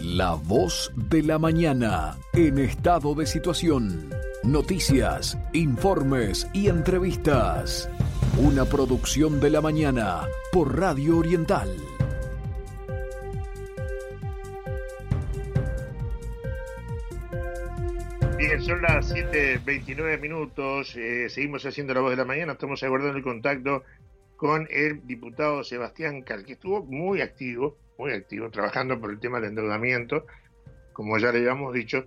La voz de la mañana en estado de situación. Noticias, informes y entrevistas. Una producción de la mañana por Radio Oriental. Bien, son las 7.29 minutos. Eh, seguimos haciendo la voz de la mañana. Estamos aguardando el contacto con el diputado Sebastián Cal, que estuvo muy activo, muy activo, trabajando por el tema del endeudamiento, como ya le habíamos dicho,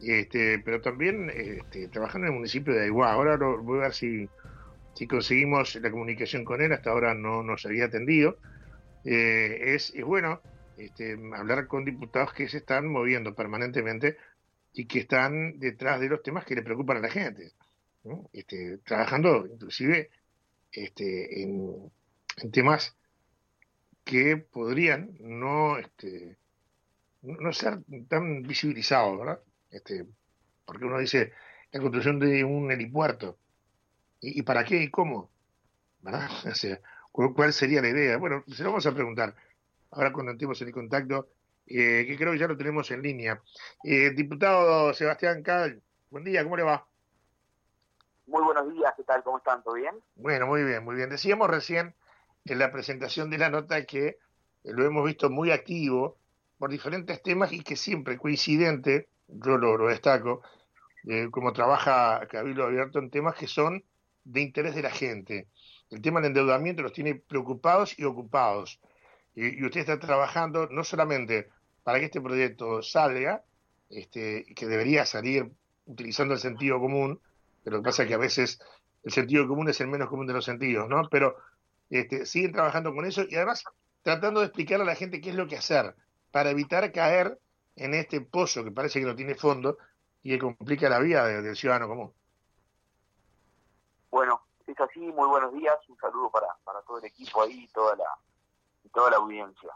este, pero también este, trabajando en el municipio de Aiguá. Ahora voy a ver si, si conseguimos la comunicación con él, hasta ahora no nos había atendido. Eh, es, es, bueno este, hablar con diputados que se están moviendo permanentemente y que están detrás de los temas que le preocupan a la gente, este, trabajando inclusive este, en, temas que podrían no, este, no ser tan visibilizados, ¿verdad? Este, porque uno dice la construcción de un helipuerto, ¿y, para qué y cómo? ¿Verdad? O sea, ¿cuál sería la idea? Bueno, se lo vamos a preguntar ahora cuando entremos en el contacto, eh, que creo que ya lo tenemos en línea. Eh, diputado Sebastián Cal, buen día, ¿cómo le va? Muy buenos días, ¿qué tal? ¿Cómo están? ¿Todo bien? Bueno, muy bien, muy bien. Decíamos recién en la presentación de la nota que eh, lo hemos visto muy activo por diferentes temas y que siempre coincidente, yo lo, destaco, eh, como trabaja Cabildo Abierto en temas que son de interés de la gente. El tema del endeudamiento los tiene preocupados y ocupados. Y, y usted está trabajando no solamente para que este proyecto salga, este, que debería salir utilizando el sentido común, pero lo que pasa es que a veces el sentido común es el menos común de los sentidos, ¿no? Pero este, siguen trabajando con eso y además tratando de explicar a la gente qué es lo que hacer para evitar caer en este pozo que parece que no tiene fondo y que complica la vida del ciudadano común. Bueno, es así, muy buenos días, un saludo para, para todo el equipo ahí y toda la, toda la audiencia.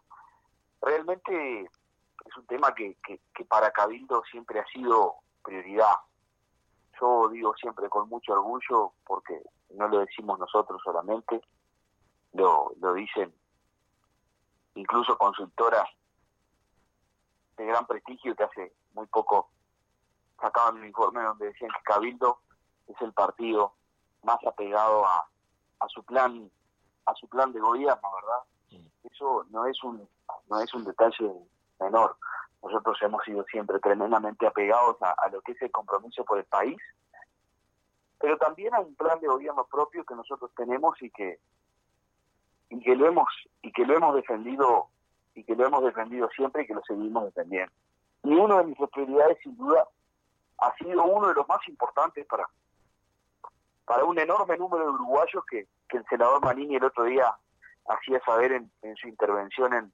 Realmente es un tema que, que, que para Cabildo siempre ha sido prioridad yo digo siempre con mucho orgullo, porque no lo decimos nosotros solamente, lo, lo dicen incluso consultoras de gran prestigio que hace muy poco sacaban un informe donde decían que Cabildo es el partido más apegado a, a su plan a su plan de gobierno, ¿verdad? Eso no es un no es un detalle menor. Nosotros hemos sido siempre tremendamente apegados a, lo que es el compromiso por el país, pero también hay un plan de gobierno propio que nosotros tenemos y que y que lo hemos y que lo hemos defendido y que lo hemos defendido siempre y que lo seguimos defendiendo. Y una de mis prioridades sin duda ha sido uno de los más importantes para para un enorme número de uruguayos que, que el senador Manini el otro día hacía saber en su intervención en,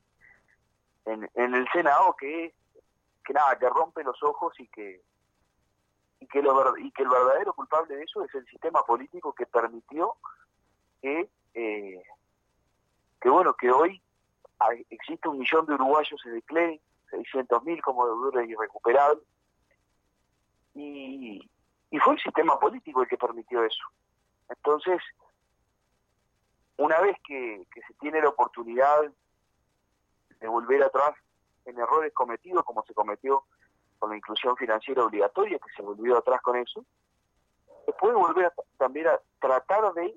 en, el Senado que, que nada, que rompe los ojos y que y que lo y que el verdadero culpable de eso es el sistema político que permitió que eh, que bueno que hoy existe un millón de uruguayos en el CLE, 600 mil como deudores irrecuperables y, y fue el sistema político el que permitió eso. Entonces, una vez que, que se tiene la oportunidad de volver atrás en errores cometidos como se cometió con la inclusión financiera obligatoria, que se volvió atrás con eso, se puede volver también a tratar de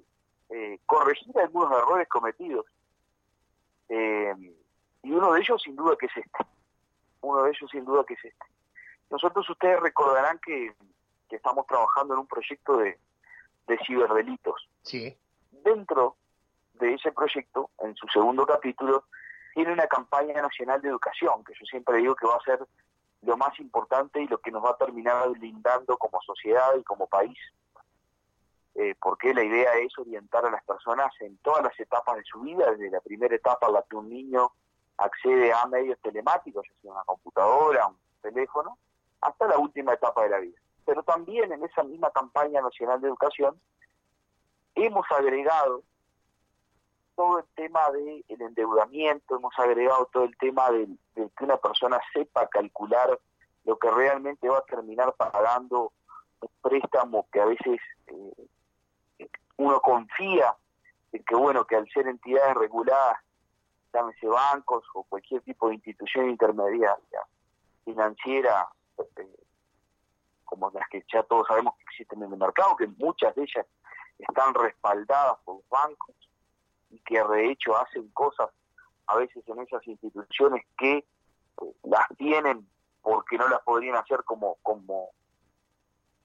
eh, corregir algunos errores cometidos. Eh, y uno de ellos sin duda que es este. Uno de ellos sin duda que es este. Nosotros ustedes recordarán que, que estamos trabajando en un proyecto de, de ciberdelitos. Sí. Dentro de ese proyecto, en su segundo capítulo, tiene una campaña nacional de educación, que yo siempre digo que va a ser lo más importante y lo que nos va a terminar blindando como sociedad y como país. Eh, porque la idea es orientar a las personas en todas las etapas de su vida, desde la primera etapa en la que un niño accede a medios telemáticos, ya sea una computadora, un teléfono, hasta la última etapa de la vida. Pero también en esa misma campaña nacional de educación hemos agregado todo el tema del endeudamiento, hemos agregado todo el tema de, que una persona sepa calcular lo que realmente va a terminar pagando un préstamo que a veces eh, uno confía en que bueno que al ser entidades reguladas llámese bancos o cualquier tipo de institución intermediaria financiera, eh, como las que ya todos sabemos que existen en el mercado, que muchas de ellas están respaldadas por los bancos y que de hecho hacen cosas a veces en esas instituciones que eh, las tienen porque no las podrían hacer como como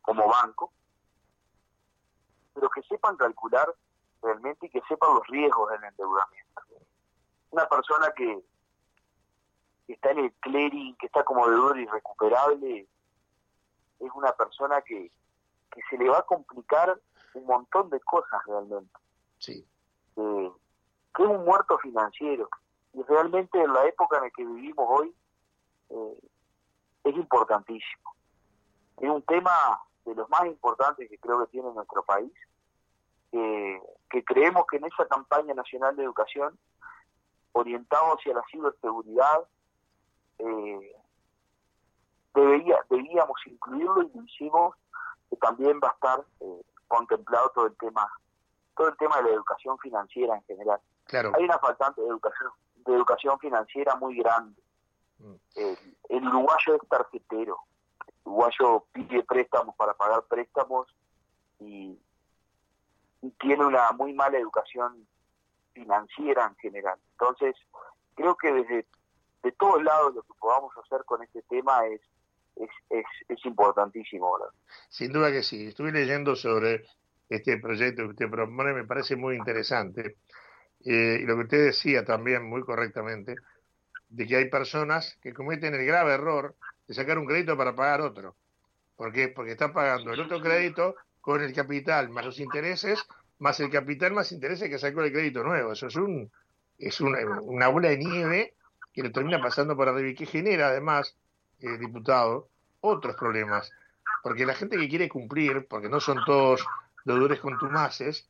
como banco. Pero que sepan calcular realmente y que sepan los riesgos del endeudamiento. Una persona que, está en el clearing que está como deudor irrecuperable es una persona que, que se le va a complicar un montón de cosas realmente. Sí que es un muerto financiero y realmente en la época en la que vivimos hoy eh, es importantísimo. Es un tema de los más importantes que creo que tiene nuestro país, que creemos que en esa campaña nacional de educación, orientado hacia la ciberseguridad, eh, debería, debíamos incluirlo y lo hicimos, que también va a estar eh, contemplado todo el tema todo el tema de la educación financiera en general. Claro. Hay una faltante de educación de educación financiera muy grande. Mm. el uruguayo es tarjetero. El uruguayo pide préstamos para pagar préstamos y, tiene una muy mala educación financiera en general. Entonces, creo que desde de todos lados lo que podamos hacer con este tema es es, es, es importantísimo. Sin duda que sí. Estuve leyendo sobre este proyecto que usted propone, me parece muy interesante. Eh, y lo que usted decía también muy correctamente, de que hay personas que cometen el grave error de sacar un crédito para pagar otro. ¿Por qué? Porque están pagando el otro crédito con el capital más los intereses, más el capital más intereses que sacó el crédito nuevo. Eso es un es una, una bola de nieve que le termina pasando por arriba y que genera además, eh, diputado, otros problemas. Porque la gente que quiere cumplir, porque no son todos deudores contumaces,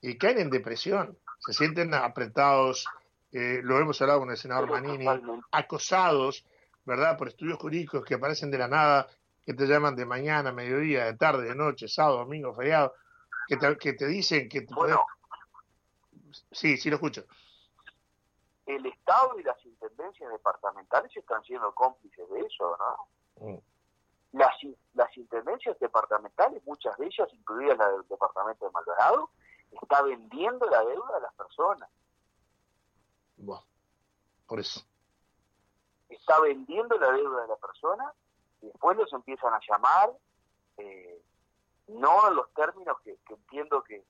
y caen en depresión se sienten apretados, eh, lo hemos hablado con el senador Manini, acosados, ¿verdad?, por estudios jurídicos que aparecen de la nada, que te llaman de mañana, mediodía, de tarde, de noche, sábado, domingo, feriado, que te, que te dicen que... Te bueno, Sí, sí lo escucho. El Estado y las intendencias departamentales están siendo cómplices de eso, ¿no? Mm. Las, las intendencias departamentales, muchas de ellas, incluidas la del departamento de Maldonado, está vendiendo la deuda a las personas. Bueno, por eso. Está vendiendo la deuda de la persona y después los empiezan a llamar, eh, no en los términos que, entiendo que,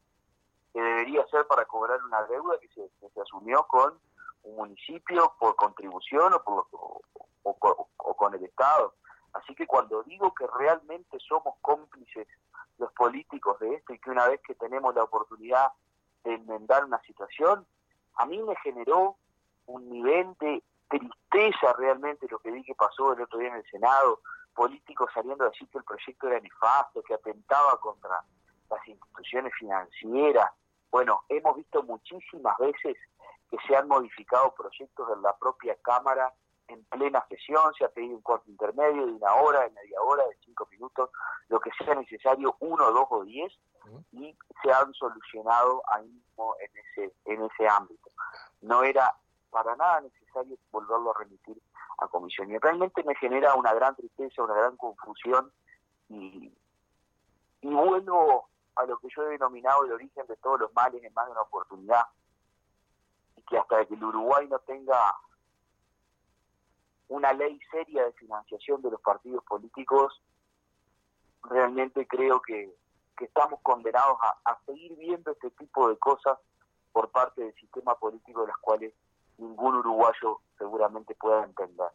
debería ser para cobrar una deuda que se, se asumió con un municipio por contribución o, por, o con el Estado. Así que cuando digo que realmente somos cómplices los políticos de esto y que una vez que tenemos la oportunidad de enmendar una situación, a mí me generó un nivel de tristeza realmente lo que vi que pasó el otro día en el Senado, políticos saliendo a decir que el proyecto era nefasto, que atentaba contra las instituciones financieras. Bueno, hemos visto muchísimas veces que se han modificado proyectos de la propia Cámara en plena sesión, se ha pedido un corte intermedio de una hora, de media hora, de cinco minutos, lo que sea necesario, uno, dos o diez, y se han solucionado ahí mismo en ese, en ese ámbito. No era para nada necesario volverlo a remitir a comisión. Y realmente me genera una gran tristeza, una gran confusión, y, y vuelvo a lo que yo he denominado el origen de todos los males en más de una oportunidad, y que hasta que el Uruguay no tenga una ley seria de financiación de los partidos políticos, realmente creo que, estamos condenados a, seguir viendo este tipo de cosas por parte del sistema político de las cuales ningún uruguayo seguramente pueda entender.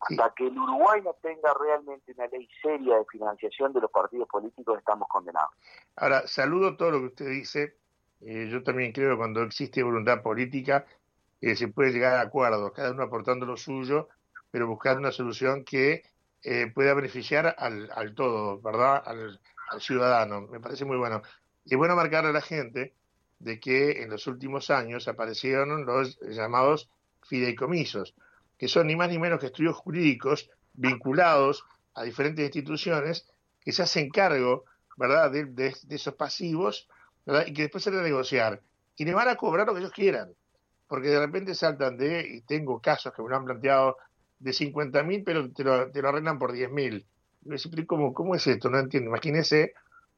Hasta que el Uruguay no tenga realmente una ley seria de financiación de los partidos políticos, estamos condenados. Ahora, saludo todo lo que usted dice. Eh, yo también creo que cuando existe voluntad política, eh, se puede llegar a acuerdos, cada uno aportando lo suyo, pero buscando una solución que eh, pueda beneficiar al, al todo, ¿verdad? Al, ciudadano. Me parece muy bueno. Y bueno marcar a la gente de que en los últimos años aparecieron los llamados fideicomisos, que son ni más ni menos que estudios jurídicos vinculados a diferentes instituciones que se hacen cargo, ¿verdad?, de, de, esos pasivos. Y que después se van a negociar. Y le van a cobrar lo que ellos quieran porque de repente saltan de, y tengo casos que me lo han planteado, de 50 mil, pero te lo, te lo arreglan por 10 mil. ¿Cómo, ¿Cómo es esto? No entiendo. Imagínese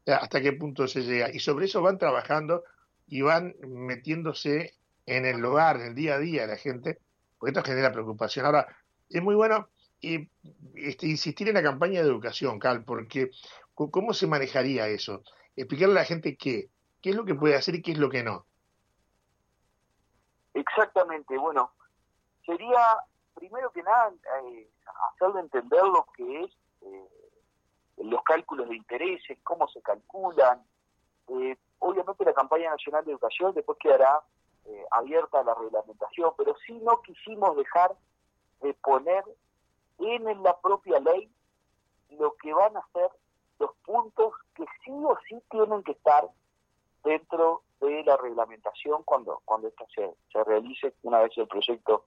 hasta qué punto se llega. Y sobre eso van trabajando y van metiéndose en el hogar, en el día a día de la gente, porque esto genera preocupación. Ahora, es muy bueno este, insistir en la campaña de educación, Cal, porque ¿cómo se manejaría eso? Explicarle a la gente qué, qué es lo que puede hacer y qué es lo que no. Exactamente, bueno, sería primero que nada eh, hacerle entender lo que es eh, los cálculos de intereses, cómo se calculan. Eh, obviamente la campaña nacional de educación después quedará eh, abierta a la reglamentación, pero sí no quisimos dejar de poner en la propia ley lo que van a ser los puntos que sí o sí tienen que estar dentro de la reglamentación cuando cuando esto se, se realice una vez el proyecto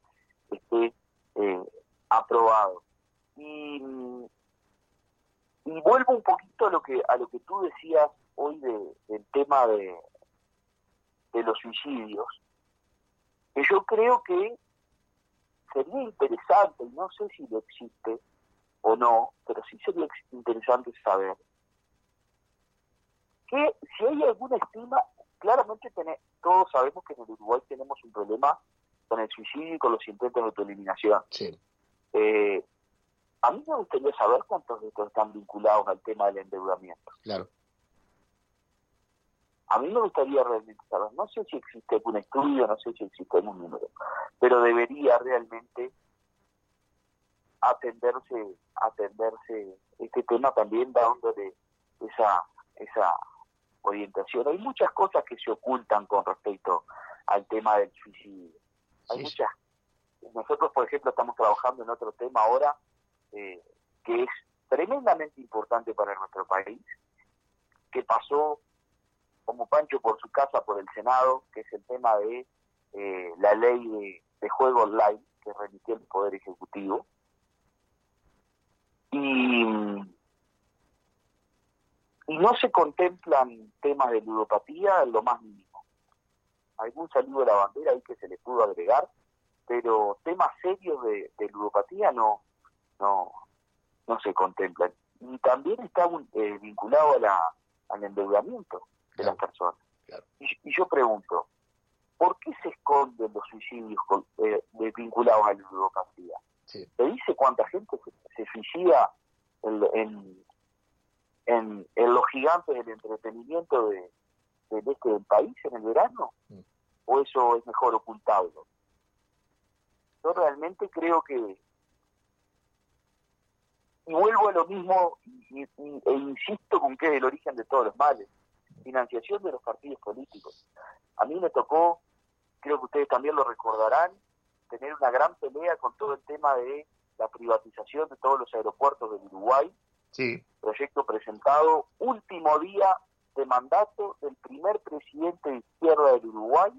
esté eh, aprobado. Y vuelvo un poquito a lo que a lo que tú decías hoy del tema de, de los suicidios, que yo creo que sería interesante, no sé si lo existe o no, pero sí sería interesante saber que si hay alguna estima, claramente todos sabemos que en el Uruguay tenemos un problema con el suicidio y con los intentos de autoeliminación. Sí. Eh, a mí me gustaría saber cuántos de estos están vinculados al tema del endeudamiento. Claro. A mí me gustaría realmente saber, no sé si existe algún estudio, no sé si existe algún número, pero debería realmente atenderse, atenderse este tema también dándole esa, esa orientación. Hay muchas cosas que se ocultan con respecto al tema del suicidio. Hay muchas. Nosotros, por ejemplo, estamos trabajando en otro tema ahora eh, que es tremendamente importante para nuestro país, que pasó como Pancho por su casa por el Senado, que es el tema de eh, la ley de, de, juego online que remitió el Poder Ejecutivo. Y, y no se contemplan temas de ludopatía en lo más mínimo. Algún saludo de la bandera ahí que se le pudo agregar, pero temas serios de, de ludopatía no, no, no se contemplan. Y también está eh, vinculado a la, al endeudamiento de las personas. Y, yo pregunto, ¿por qué se esconden los suicidios eh, vinculados a la ludopatía? Sí. ¿Se dice cuánta gente se, suicida en, en, en, los gigantes del entretenimiento de, del este del país en el verano? Mm. ¿O eso es mejor ocultarlo? Yo realmente creo que y vuelvo a lo mismo e insisto con que es el origen de todos los males, financiación de los partidos políticos. A mí me tocó, creo que ustedes también lo recordarán, tener una gran pelea con todo el tema de la privatización de todos los aeropuertos del Uruguay. Sí. Proyecto presentado último día de mandato del primer presidente de izquierda del Uruguay,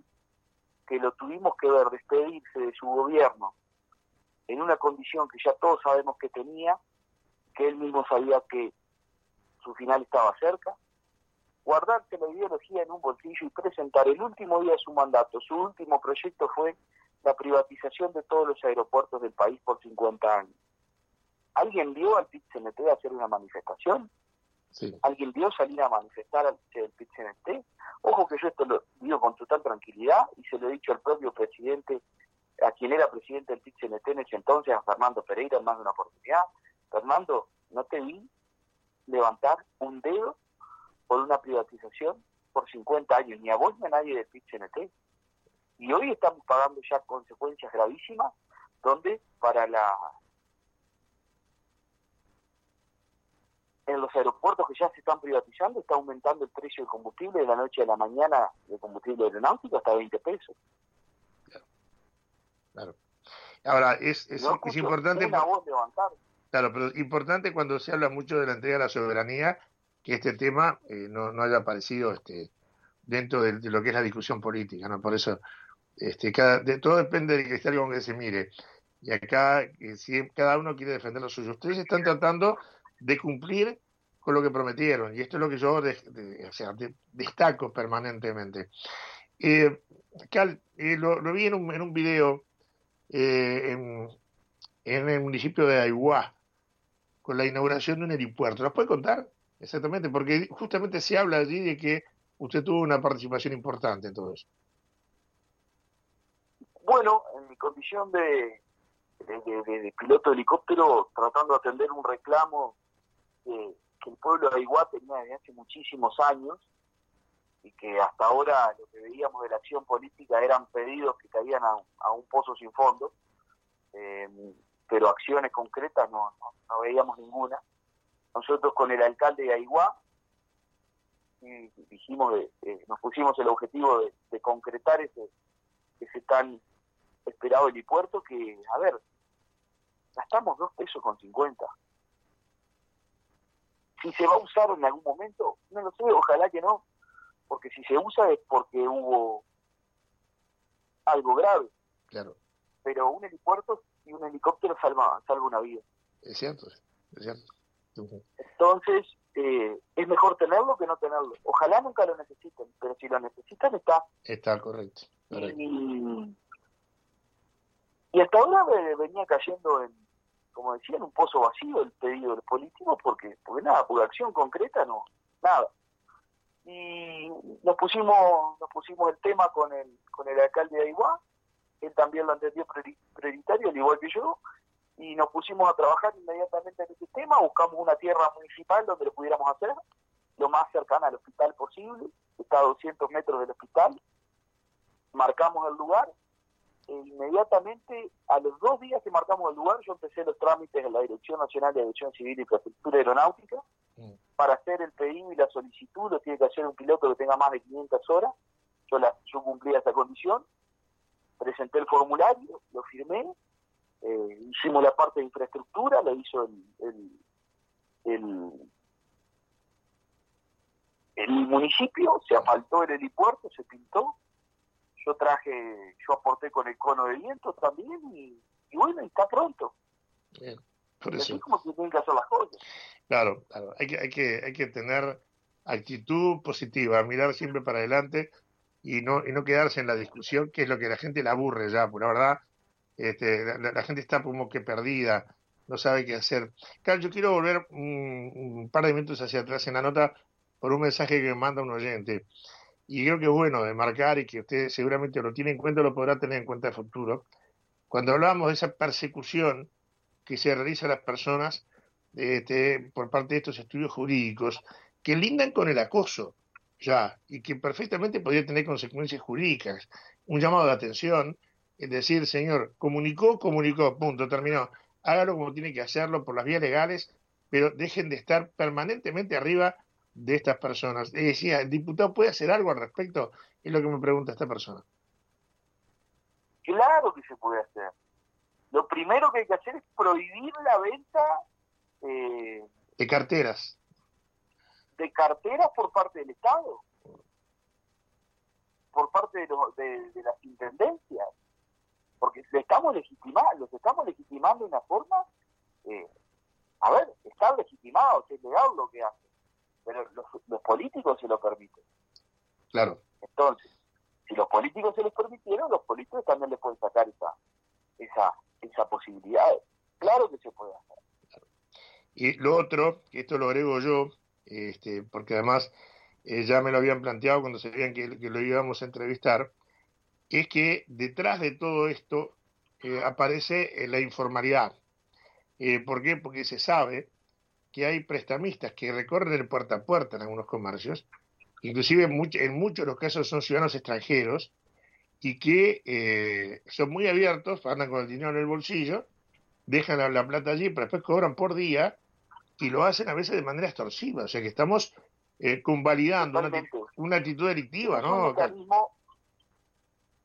que lo tuvimos que ver despedirse de su gobierno en una condición que ya todos sabemos que tenía, que él mismo sabía que su final estaba cerca, guardarse la ideología en un bolsillo y presentar el último día de su mandato. Su último proyecto fue la privatización de todos los aeropuertos del país por 50 años. ¿Alguien vio al PIT-CNT hacer una manifestación? Sí. ¿Alguien vio salir a manifestar al PIT-CNT? Ojo que yo esto lo digo con total tranquilidad y se lo he dicho al propio presidente, a quien era presidente del PIT-CNT en ese entonces, a Fernando Pereira, en más de una oportunidad. Fernando, no te vi levantar un dedo por una privatización por 50 años, ni a vos ni a nadie del pit Y hoy estamos pagando ya consecuencias gravísimas, donde para la en los aeropuertos que ya se están privatizando está aumentando el precio del combustible de la noche a la mañana de combustible aeronáutico hasta 20 pesos. Claro. claro. Ahora, es, es, es importante... Una voz levantar. Claro, pero importante cuando se habla mucho de la entrega de la soberanía, que este tema eh, no, no, haya aparecido este, dentro de, lo que es la discusión política, ¿no? Por eso, este, cada, de, todo depende del criterio con que se mire. Y acá, eh, si cada uno quiere defender lo suyo. Ustedes están tratando de cumplir con lo que prometieron, y esto es lo que yo destaco permanentemente. Eh, Cal, eh, lo, vi en un, en un video eh, en, el municipio de Aiguá, con la inauguración de un aeropuerto. ¿Nos puede contar? Exactamente, porque justamente se habla allí de que usted tuvo una participación importante en todo eso. Bueno, en mi condición de, de, piloto de helicóptero, tratando de atender un reclamo que, el pueblo de Aiguá tenía desde hace muchísimos años, y que hasta ahora lo que veíamos de la acción política eran pedidos que caían a, un pozo sin fondo, eh, pero acciones concretas no, no, veíamos ninguna. Nosotros con el alcalde de Aiguá dijimos, nos pusimos el objetivo de, concretar ese, ese tan esperado helipuerto que, a ver, gastamos dos pesos con cincuenta. Si se va a usar en algún momento, no lo sé, ojalá que no, porque si se usa es porque hubo algo grave. Claro. Pero un helipuerto y un helicóptero salva, salva una vida. Es cierto, es cierto. Entonces, eh, es mejor tenerlo que no tenerlo. Ojalá nunca lo necesiten, pero si lo necesitan está. Está correcto. Y, hasta ahora venía cayendo en, como decía, en un pozo vacío el pedido del político porque, porque nada, por acción concreta no, nada. Y nos pusimos nos pusimos el tema con el con el alcalde de Aiguá, él también lo entendió prioritario, al igual que yo, y nos pusimos a trabajar inmediatamente en ese tema, buscamos una tierra municipal donde lo pudiéramos hacer, lo más cercana al hospital posible, está a 200 metros del hospital, marcamos el lugar, inmediatamente, a los dos días que marcamos el lugar, yo empecé los trámites en la Dirección Nacional de Aviación Civil y Infraestructura Aeronáutica, mm. para hacer el pedido y la solicitud, lo tiene que hacer un piloto que tenga más de 500 horas, yo, la, yo cumplía esa condición, presenté el formulario, lo firmé, eh, hicimos la parte de infraestructura, lo hizo el, el, el, municipio, se asfaltó el helipuerto, se pintó, yo traje, yo aporté con el cono de viento también y, bueno, está pronto. Bien, por eso. Así como se tienen que hacer las cosas. Claro, claro, hay que, hay que, hay que tener actitud positiva, mirar siempre para adelante y no, y no quedarse en la discusión, que es lo que la gente le aburre ya, por la verdad, este, la, gente está como que perdida, no sabe qué hacer. Claro, yo quiero volver un, par de minutos hacia atrás en la nota por un mensaje que me manda un oyente. Y creo que es bueno de marcar y que usted seguramente lo tiene en cuenta, lo podrá tener en cuenta en el futuro. Cuando hablamos de esa persecución que se realiza a las personas este, por parte de estos estudios jurídicos, que lindan con el acoso, ya, y que perfectamente podría tener consecuencias jurídicas. Un llamado de atención, es decir, señor, comunicó, comunicó, punto, terminó. Hágalo como tiene que hacerlo por las vías legales, pero dejen de estar permanentemente arriba de estas personas. Y decía, ¿el diputado puede hacer algo al respecto? Es lo que me pregunta esta persona. Claro que se puede hacer. Lo primero que hay que hacer es prohibir la venta eh, de carteras de carteras por parte del Estado, por parte de, los, de, las intendencias, porque le estamos legitimando, los estamos legitimando de una forma, eh, a ver, está legitimado, es legal lo que hacen, pero los, los políticos se lo permiten. Claro. Entonces, si los políticos se les permitieron, los políticos también les pueden sacar esa, esa, esa posibilidad. Claro que se puede hacer. Y lo otro, que esto lo agrego yo, este, porque además eh, ya me lo habían planteado cuando sabían que, lo íbamos a entrevistar, es que detrás de todo esto eh, aparece eh, la informalidad. ¿Por qué? Porque se sabe que hay prestamistas que recorren el puerta a puerta en algunos comercios, inclusive en, en muchos de los casos son ciudadanos extranjeros, y que son muy abiertos, andan con el dinero en el bolsillo, dejan la, la plata allí, pero después cobran por día y lo hacen a veces de manera extorsiva, o sea que estamos eh, convalidando una, actitud delictiva, ¿no?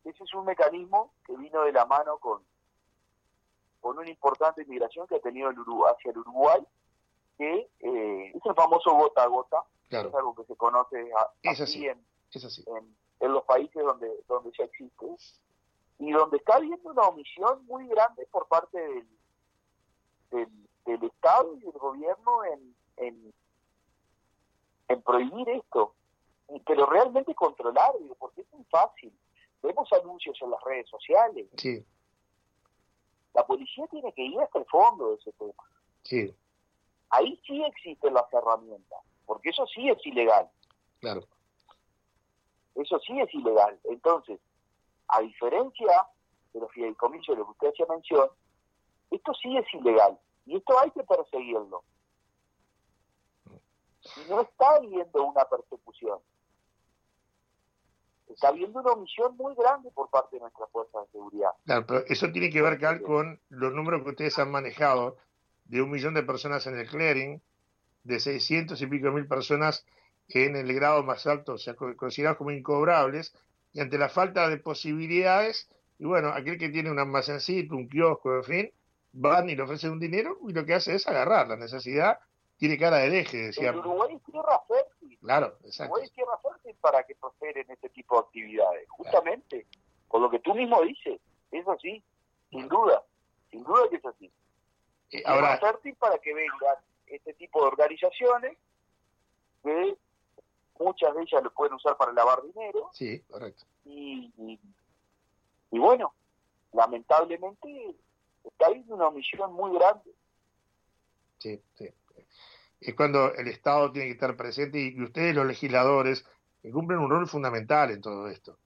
ese es un mecanismo que vino de la mano con, con una importante inmigración que ha tenido el Uruguay, hacia el Uruguay, que eh, es el famoso gota a gota, es algo que se conoce así, en, En, los países donde, donde ya existe, y donde está habiendo una omisión muy grande por parte del, del del Estado y del gobierno en, en, prohibir esto, pero realmente controlar, porque es muy fácil. vemos anuncios en las redes sociales. Sí. La policía tiene que ir hasta el fondo de ese tema. Sí. Ahí sí existen las herramientas, porque eso sí es ilegal. Claro. Eso sí es ilegal. Entonces, a diferencia de los fideicomisos de lo que usted hacía mención, esto sí es ilegal y esto hay que perseguirlo. Y no está habiendo una persecución. Está habiendo una omisión muy grande por parte de nuestras fuerzas de seguridad. Claro, pero eso tiene que ver, Cal, con los números que ustedes han manejado de un millón de personas en el clearing, de 600 y pico mil personas en el grado más alto, o sea, considerados como incobrables, y ante la falta de posibilidades, y bueno, aquel que tiene un almacencito, un kiosco, en fin, van y le ofrecen un dinero y lo que hace es agarrar la necesidad, tiene cara de eje, decía. El Uruguay tierra fértil. Claro, exacto. Uruguay tierra fértil para que prosperen este tipo de actividades, justamente, por lo que tú mismo dices, es así, sin duda, sin duda que es así. Eh, ahora, para que vengan este tipo de organizaciones que muchas de ellas lo pueden usar para lavar dinero. Sí, correcto. Y, y, bueno, lamentablemente está habiendo una omisión muy grande. Sí, sí. Es cuando el Estado tiene que estar presente y, ustedes, los legisladores, que cumplen un rol fundamental en todo esto.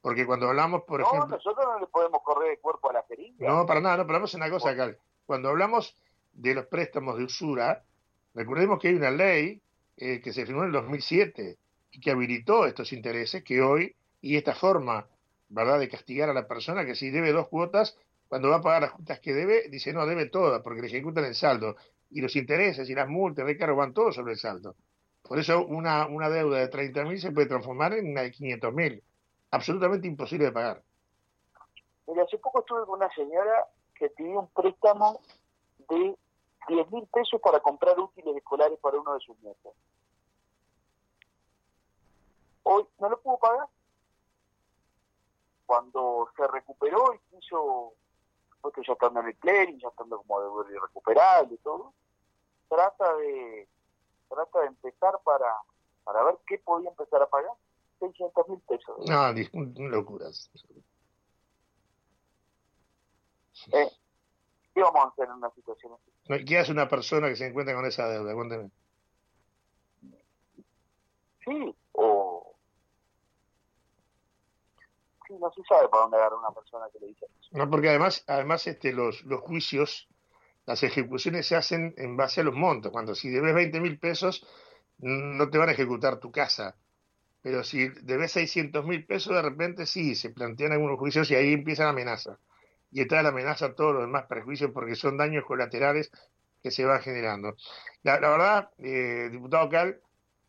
Porque cuando hablamos, por no, ejemplo... nosotros no le podemos correr el cuerpo a la jeringa. No, para nada, no, pero vamos a una cosa acá. Cuando hablamos de los préstamos de usura, recordemos que hay una ley eh, que se firmó en el 2007 y que habilitó estos intereses que hoy, y esta forma, ¿verdad?, de castigar a la persona que si debe dos cuotas, cuando va a pagar las cuotas que debe, dice no, debe todas, porque le ejecutan el saldo. Y los intereses y las multas, recargos van todos sobre el saldo. Por eso una, una deuda de 30.000 se puede transformar en una de 500.000. Absolutamente imposible de pagar. Hace poco estuve con una señora pidió un préstamo de 10 mil pesos para comprar útiles escolares para uno de sus nietos. Hoy no lo pudo pagar. Cuando se recuperó y quiso, porque ya estando en el clearing, ya estando como de irrecuperable y todo, trata de trata de empezar para, para ver qué podía empezar a pagar. 600 mil pesos. No, locuras. Eh, ¿Qué vamos a hacer en una situación así? ¿Qué hace una persona que se encuentra con esa deuda? Cuénteme. Sí, o... Sí, no se sabe para dónde agarrar una persona que le dice eso. No, porque además, además este, los, los juicios, las ejecuciones se hacen en base a los montos. Cuando si debes 20 mil pesos, no te van a ejecutar tu casa. Pero si debes 600 mil pesos, de repente sí, se plantean algunos juicios y ahí empieza la amenaza y está la amenaza a todos los demás prejuicios porque son daños colaterales que se van generando. La, verdad, eh, diputado Cal,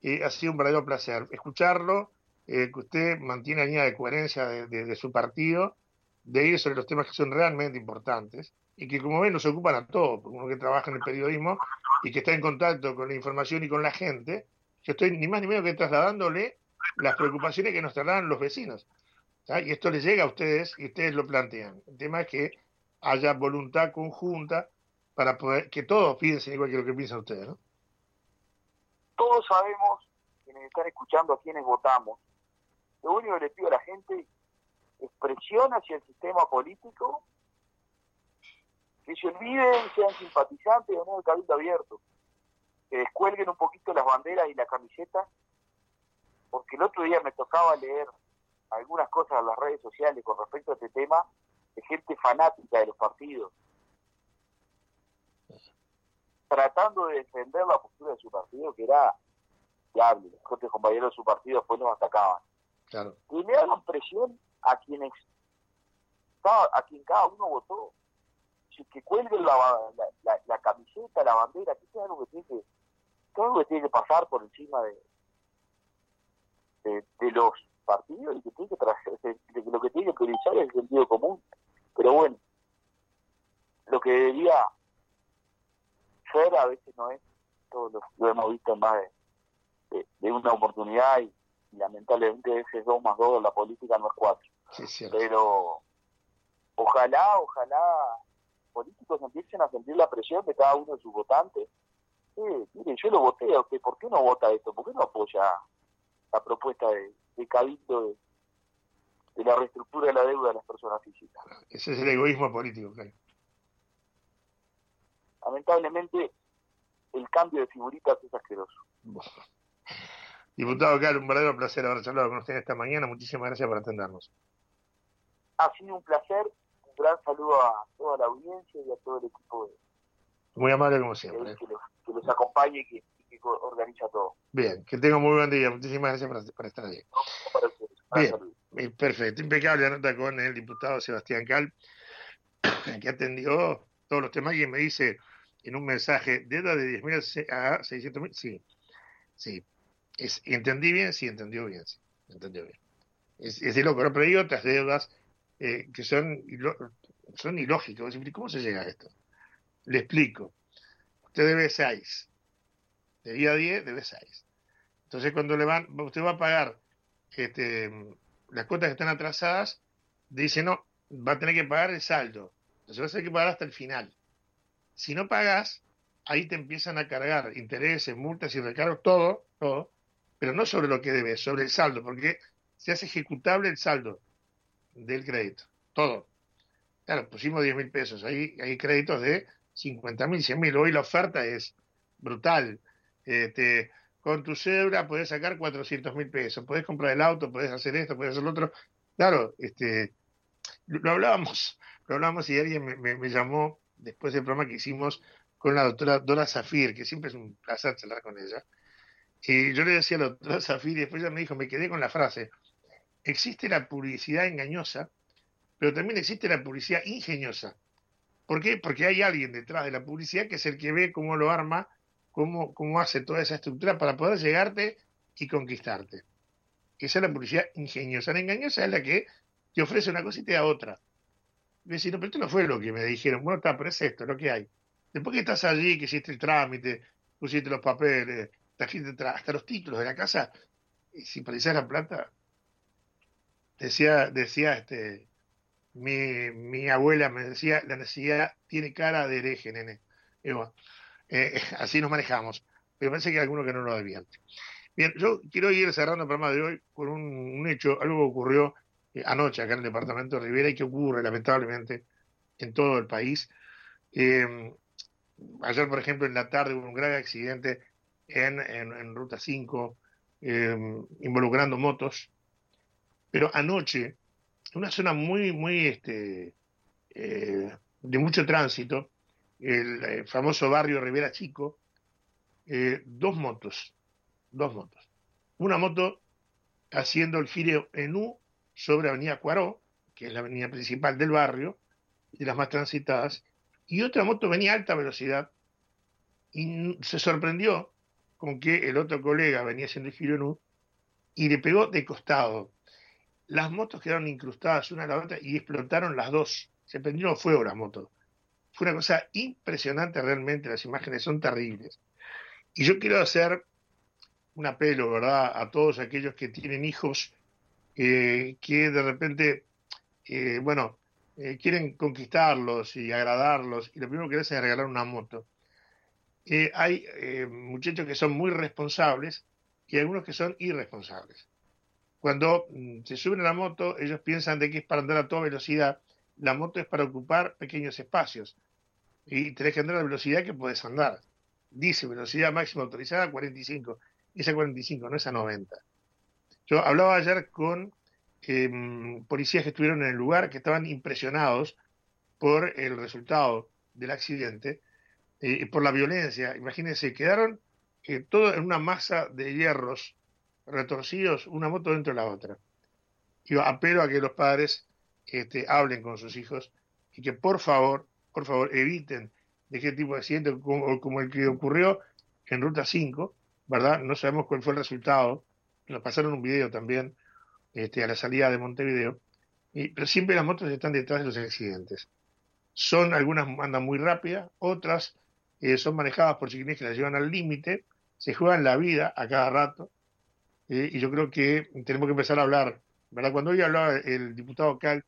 eh, ha sido un verdadero placer escucharlo, eh, que usted mantiene la línea de coherencia de, su partido, de ir sobre los temas que son realmente importantes y que como ven nos ocupan a todos, uno que trabaja en el periodismo y que está en contacto con la información y con la gente, yo estoy ni más ni menos que trasladándole las preocupaciones que nos trasladan los vecinos. Y esto les llega a ustedes y ustedes lo plantean. El tema es que haya voluntad conjunta para poder que todos piensen igual que lo que piensan ustedes. Todos sabemos, quienes están escuchando a quienes votamos, lo único que les pido a la gente es presión hacia el sistema político, que se olviden, sean simpatizantes o no del cabildo abierto, que descuelguen un poquito las banderas y la camiseta, porque el otro día me tocaba leer algunas cosas en las redes sociales con respecto a este tema de gente fanática de los partidos, tratando de defender la postura de su partido, que era diable, los propios compañeros de su partido después nos atacaban. Claro. Y le hagan presión a quienes a quien cada uno votó, que cuelguen la, la, camiseta, la bandera, que sea algo que tiene que, que, algo que tiene que pasar por encima de, de los partido y que tiene que lo que tiene que priorizar es el sentido común. Pero bueno, lo que debería ser a veces no es, todos lo, hemos visto más de, de, una oportunidad y, lamentablemente a veces dos más dos, la política no es cuatro. Pero ojalá, ojalá políticos empiecen a sentir la presión de cada uno de sus votantes. Eh, mire, yo lo voté ¿por qué no vota esto? ¿Por qué no apoya la propuesta de, de Cabildo de la reestructura de la deuda de las personas físicas. Ese es el egoísmo político, claro. Lamentablemente, el cambio de figuritas es asqueroso. Diputado Carlos, un verdadero placer haber charlado con usted esta mañana. Muchísimas gracias por atendernos. Ha sido un placer. Un gran saludo a toda la audiencia y a todo el equipo de, Muy amable como siempre. que, los, que los acompañe y que, que organiza todo. Bien, que tenga muy buen día. Muchísimas gracias por, por estar. Un Bien. Perfecto, impecable la nota con el diputado Sebastián Cal, que atendió todos los temas y me dice en un mensaje, deuda de 10.000 a 600.000, sí, sí. Es, ¿Entendí bien? Sí, entendió bien, sí, entendió bien. Es, es de loco, ¿no? pero hay otras deudas eh, que son, son ilógicas. ¿Cómo se llega a esto? Le explico. Usted debe 6, debía 10, debe 6. Entonces cuando le van, usted va a pagar este, las cuotas que están atrasadas, dice no, va a tener que pagar el saldo. Entonces vas a tener que pagar hasta el final. Si no pagas, ahí te empiezan a cargar intereses, multas y recargos, todo, todo, pero no sobre lo que debes, sobre el saldo, porque se hace ejecutable el saldo del crédito, todo. Claro, pusimos 10 mil pesos, ahí hay créditos de 50 mil, 100 mil, hoy la oferta es brutal. Este, con tu cebra podés sacar 400 mil pesos, podés comprar el auto, podés hacer esto, podés hacer lo otro. Claro, este, lo, hablábamos, lo hablábamos y alguien me llamó después del programa que hicimos con la doctora Dora Zafir, que siempre es un placer charlar con ella. Y yo le decía a la doctora Zafir y después ella me dijo, me quedé con la frase, existe la publicidad engañosa, pero también existe la publicidad ingeniosa. ¿Por qué? Porque hay alguien detrás de la publicidad que es el que ve cómo lo arma, cómo, cómo hace toda esa estructura para poder llegarte y conquistarte. Esa es la publicidad ingeniosa. La engañosa es la que te ofrece una cosa y te da otra. Y decís, no, pero esto no fue lo que me dijeron. Bueno, está, pero es esto, lo que hay. Después que estás allí, que hiciste el trámite, pusiste los papeles, hasta los títulos de la casa, y si precisas la plata, decía, decía este, mi, mi abuela me decía, la necesidad tiene cara de hereje, nene. Bueno, eh, así nos manejamos. Pero parece que hay alguno que no lo debían. Bien, yo quiero ir cerrando el programa de hoy con un, hecho, algo que ocurrió eh, anoche acá en el departamento de Rivera y que ocurre lamentablemente en todo el país. Eh, ayer, por ejemplo, en la tarde hubo un grave accidente en, en, Ruta 5 eh, involucrando motos, pero anoche, en una zona muy, muy este, de mucho tránsito, el, eh, famoso barrio Rivera Chico, eh, dos motos, dos motos. Una moto haciendo el giro en U sobre Avenida Cuaró, que es la avenida principal del barrio, de las más transitadas, y otra moto venía a alta velocidad y se sorprendió con que el otro colega venía haciendo el giro en U y le pegó de costado. Las motos quedaron incrustadas una a la otra y explotaron las dos. Se prendieron fuego las motos. Fue una cosa impresionante realmente, las imágenes son terribles. Y yo quiero hacer un apelo, ¿verdad?, a todos aquellos que tienen hijos eh, que de repente, eh, bueno, eh, quieren conquistarlos y agradarlos, y lo primero que hacen es regalar una moto. Hay muchachos que son muy responsables y algunos que son irresponsables. Cuando mm, se suben a la moto, ellos piensan de que es para andar a toda velocidad. La moto es para ocupar pequeños espacios y tenés que andar a la velocidad que puedes andar. Dice velocidad máxima autorizada 45, y esa 45, no es a 90. Yo hablaba ayer con eh, policías que estuvieron en el lugar, que estaban impresionados por el resultado del accidente eh, y por la violencia. Imagínense, quedaron eh, todo en una masa de hierros retorcidos, una moto dentro de la otra. Yo apelo a que los padres este, hablen con sus hijos y que por favor, por favor, eviten de qué tipo de accidente como, como el que ocurrió en Ruta 5, ¿verdad? No sabemos cuál fue el resultado. Nos pasaron un video también este, a la salida de Montevideo. Pero siempre las motos están detrás de los accidentes. Son, algunas andan muy rápidas, otras eh, son manejadas por chiquines que las llevan al límite, se juegan la vida a cada rato. eh, y yo creo que tenemos que empezar a hablar, ¿verdad? Cuando hoy hablaba el diputado Cal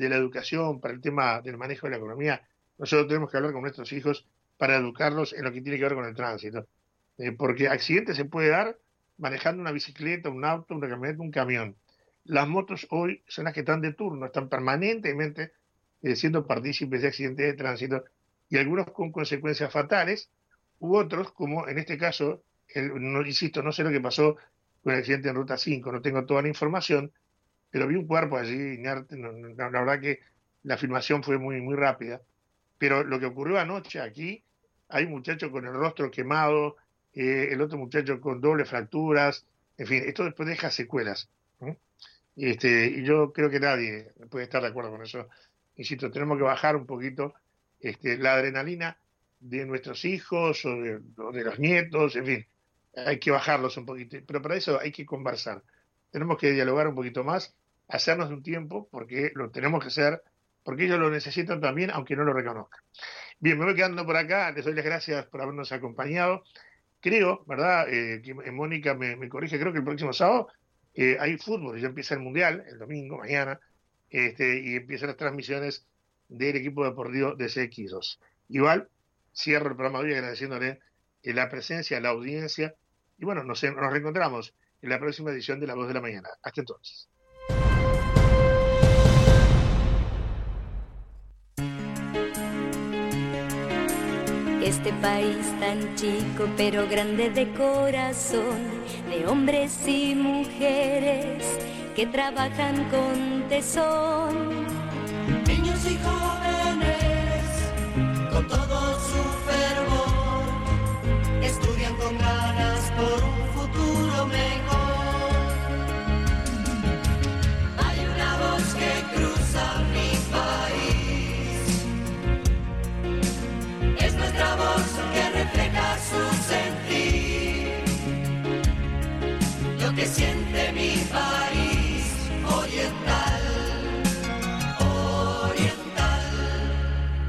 de la educación para el tema del manejo de la economía, nosotros tenemos que hablar con nuestros hijos para educarlos en lo que tiene que ver con el tránsito. Eh, porque accidentes se puede dar manejando una bicicleta, un auto, una camioneta, un camión. las motos hoy son las que están de turno, están permanentemente eh, siendo partícipes de accidentes de tránsito y algunos con consecuencias fatales, u otros, como en este caso, no, insisto, no sé lo que pasó con el accidente en Ruta 5, no tengo toda la información, pero vi un cuerpo allí inerte, la verdad que la filmación fue muy, muy rápida, pero lo que ocurrió anoche aquí, hay un muchacho con el rostro quemado, eh, el otro muchacho con doble fracturas, en fin, esto después deja secuelas. Este, y yo creo que nadie puede estar de acuerdo con eso. Insisto, tenemos que bajar un poquito este, la adrenalina de nuestros hijos o de, los nietos, en fin, hay que bajarlos un poquito. Pero para eso hay que conversar. Tenemos que dialogar un poquito más, hacernos un tiempo, porque lo tenemos que hacer, porque ellos lo necesitan también, aunque no lo reconozcan. Bien, me voy quedando por acá. Les doy las gracias por habernos acompañado. Creo, ¿verdad? Eh, que Mónica me, me corrige, creo que el próximo sábado eh, hay fútbol, ya empieza el Mundial, el domingo, mañana, este, y empiezan las transmisiones del equipo deportivo de CX2. Igual, cierro el programa hoy agradeciéndole eh, la presencia, la audiencia, y bueno, nos, nos reencontramos en la próxima edición de La Voz de la Mañana. Hasta entonces. Este país tan chico pero grande de corazón, de hombres y mujeres que trabajan con tesón